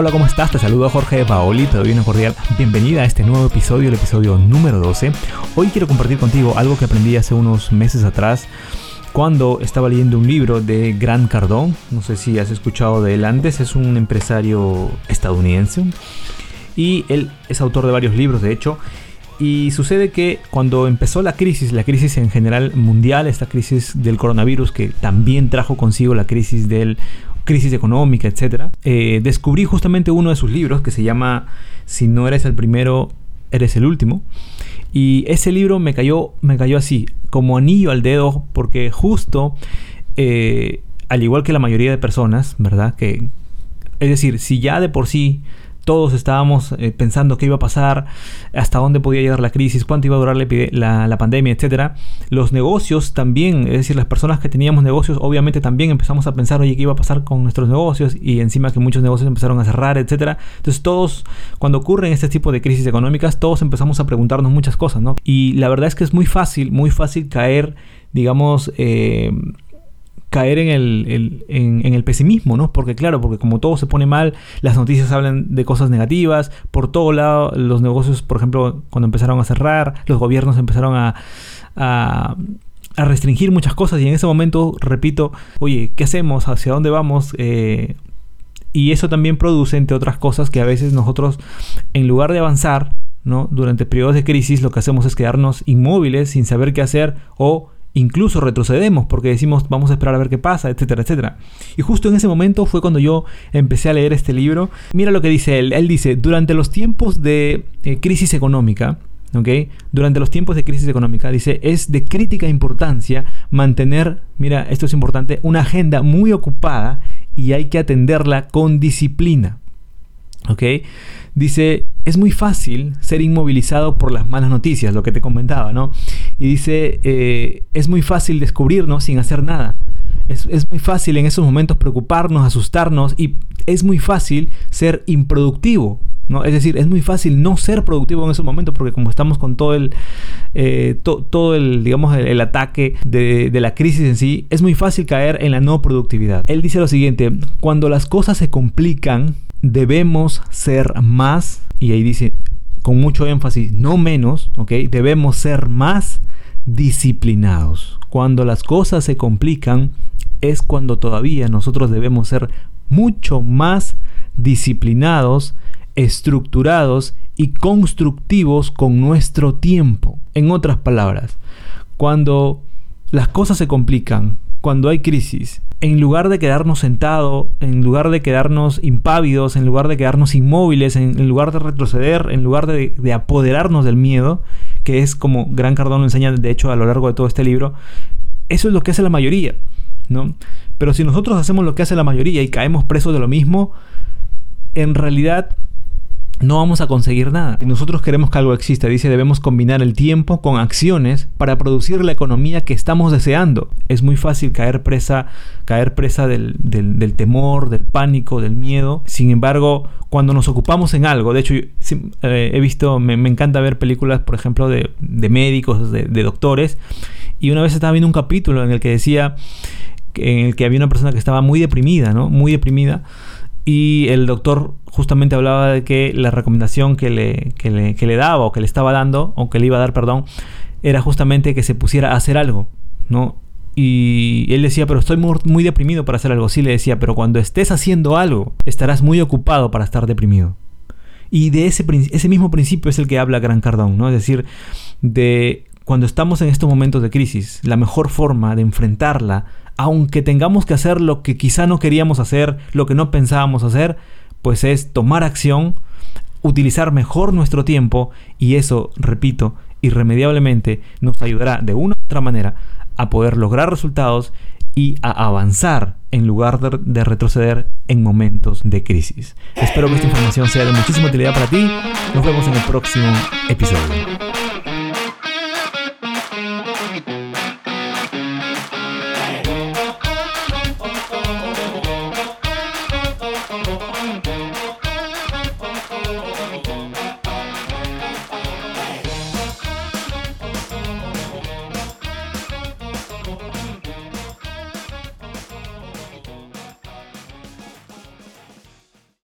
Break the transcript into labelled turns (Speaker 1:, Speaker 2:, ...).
Speaker 1: hola, ¿cómo estás? Te saludo a Jorge Paoli, te doy una cordial bienvenida a este nuevo episodio, el episodio número 12. Hoy quiero compartir contigo algo que aprendí hace unos meses atrás cuando estaba leyendo un libro de Grant Cardone. No sé si has escuchado de él antes, es un empresario estadounidense y él es autor de varios libros, de hecho. Y sucede que cuando empezó la crisis, la crisis en general mundial, esta crisis del coronavirus que también trajo consigo la crisis del crisis económica, etc., eh, descubrí justamente uno de sus libros que se llama Si no eres el primero, eres el último. Y ese libro me cayó, me cayó así, como anillo al dedo, porque justo, eh, al igual que la mayoría de personas, ¿verdad? Que, es decir, si ya de por sí todos estábamos eh, pensando qué iba a pasar, hasta dónde podía llegar la crisis, cuánto iba a durar la, la, pandemia, etc. Los negocios también, es decir, las personas que teníamos negocios, obviamente también empezamos a pensar, oye, ¿qué iba a pasar con nuestros negocios? Y encima que muchos negocios empezaron a cerrar, etc. Entonces todos, cuando ocurren este tipo de crisis económicas, todos empezamos a preguntarnos muchas cosas, ¿no? Y la verdad es que es muy fácil, muy fácil caer, digamos, eh, caer en el, en, el pesimismo, ¿no? Porque claro, porque como todo se pone mal, las noticias hablan de cosas negativas, por todo lado los negocios, por ejemplo, cuando empezaron a cerrar, los gobiernos empezaron a, restringir muchas cosas y en ese momento, repito, oye, ¿qué hacemos? ¿Hacia dónde vamos? Eh, y eso también produce, entre otras cosas, que a veces nosotros, en lugar de avanzar, ¿no? Durante periodos de crisis, lo que hacemos es quedarnos inmóviles sin saber qué hacer o incluso retrocedemos porque decimos vamos a esperar a ver qué pasa, etcétera, etcétera. Y justo en ese momento fue cuando yo empecé a leer este libro. Mira lo que dice él. Él dice, durante los tiempos de eh, crisis económica, ¿ok? Durante los tiempos de crisis económica, dice, es de crítica importancia mantener, mira, esto es importante, una agenda muy ocupada y hay que atenderla con disciplina. ¿Ok? Dice, es muy fácil ser inmovilizado por las malas noticias, lo que te comentaba, ¿no? Y dice, eh, es muy fácil descubrirnos sin hacer nada. Es, es, muy fácil en esos momentos preocuparnos, asustarnos y es muy fácil ser improductivo. ¿no? Es decir, es muy fácil no ser productivo en esos momentos porque como estamos con todo el, eh, todo el, digamos, el, ataque de, de la crisis en sí, es muy fácil caer en la no productividad. Él dice lo siguiente, cuando las cosas se complican, debemos ser más, y ahí dice con mucho énfasis, no menos, ¿ok? Debemos ser más disciplinados. Cuando las cosas se complican es cuando todavía nosotros debemos ser mucho más disciplinados, estructurados y constructivos con nuestro tiempo. En otras palabras, cuando las cosas se complican, cuando hay crisis, en lugar de quedarnos sentados, en lugar de quedarnos impávidos, en lugar de quedarnos inmóviles, en, lugar de retroceder, en lugar de, apoderarnos del miedo, que es como Gran Cardón enseña de hecho a lo largo de todo este libro, eso es lo que hace la mayoría, ¿no? Pero si nosotros hacemos lo que hace la mayoría y caemos presos de lo mismo, en realidad no vamos a conseguir nada. Si nosotros queremos que algo exista, dice, debemos combinar el tiempo con acciones para producir la economía que estamos deseando. Es muy fácil caer presa, caer presa del, temor, del pánico, del miedo. Sin embargo, cuando nos ocupamos en algo, de hecho, eh, he visto, me, encanta ver películas, por ejemplo, de, médicos, de, de doctores, y una vez estaba viendo un capítulo en el que decía, en el que había una persona que estaba muy deprimida, ¿no? Muy deprimida y el doctor justamente hablaba de que la recomendación que le, que le, daba o que le estaba dando, o que le iba a dar, perdón, era justamente que se pusiera a hacer algo, ¿no? Y él decía, pero estoy muy, deprimido para hacer algo. Sí, le decía, pero cuando estés haciendo algo, estarás muy ocupado para estar deprimido. Y de ese, ese mismo principio es el que habla Gran Cardón, ¿no? Es decir, de cuando estamos en estos momentos de crisis, la mejor forma de enfrentarla aunque tengamos que hacer lo que quizá no queríamos hacer, lo que no pensábamos hacer, pues es tomar acción, utilizar mejor nuestro tiempo y eso, repito, irremediablemente nos ayudará de una u otra manera a poder lograr resultados y a avanzar en lugar de, de, retroceder en momentos de crisis. Espero que esta información sea de muchísima utilidad para ti. Nos vemos en el próximo episodio.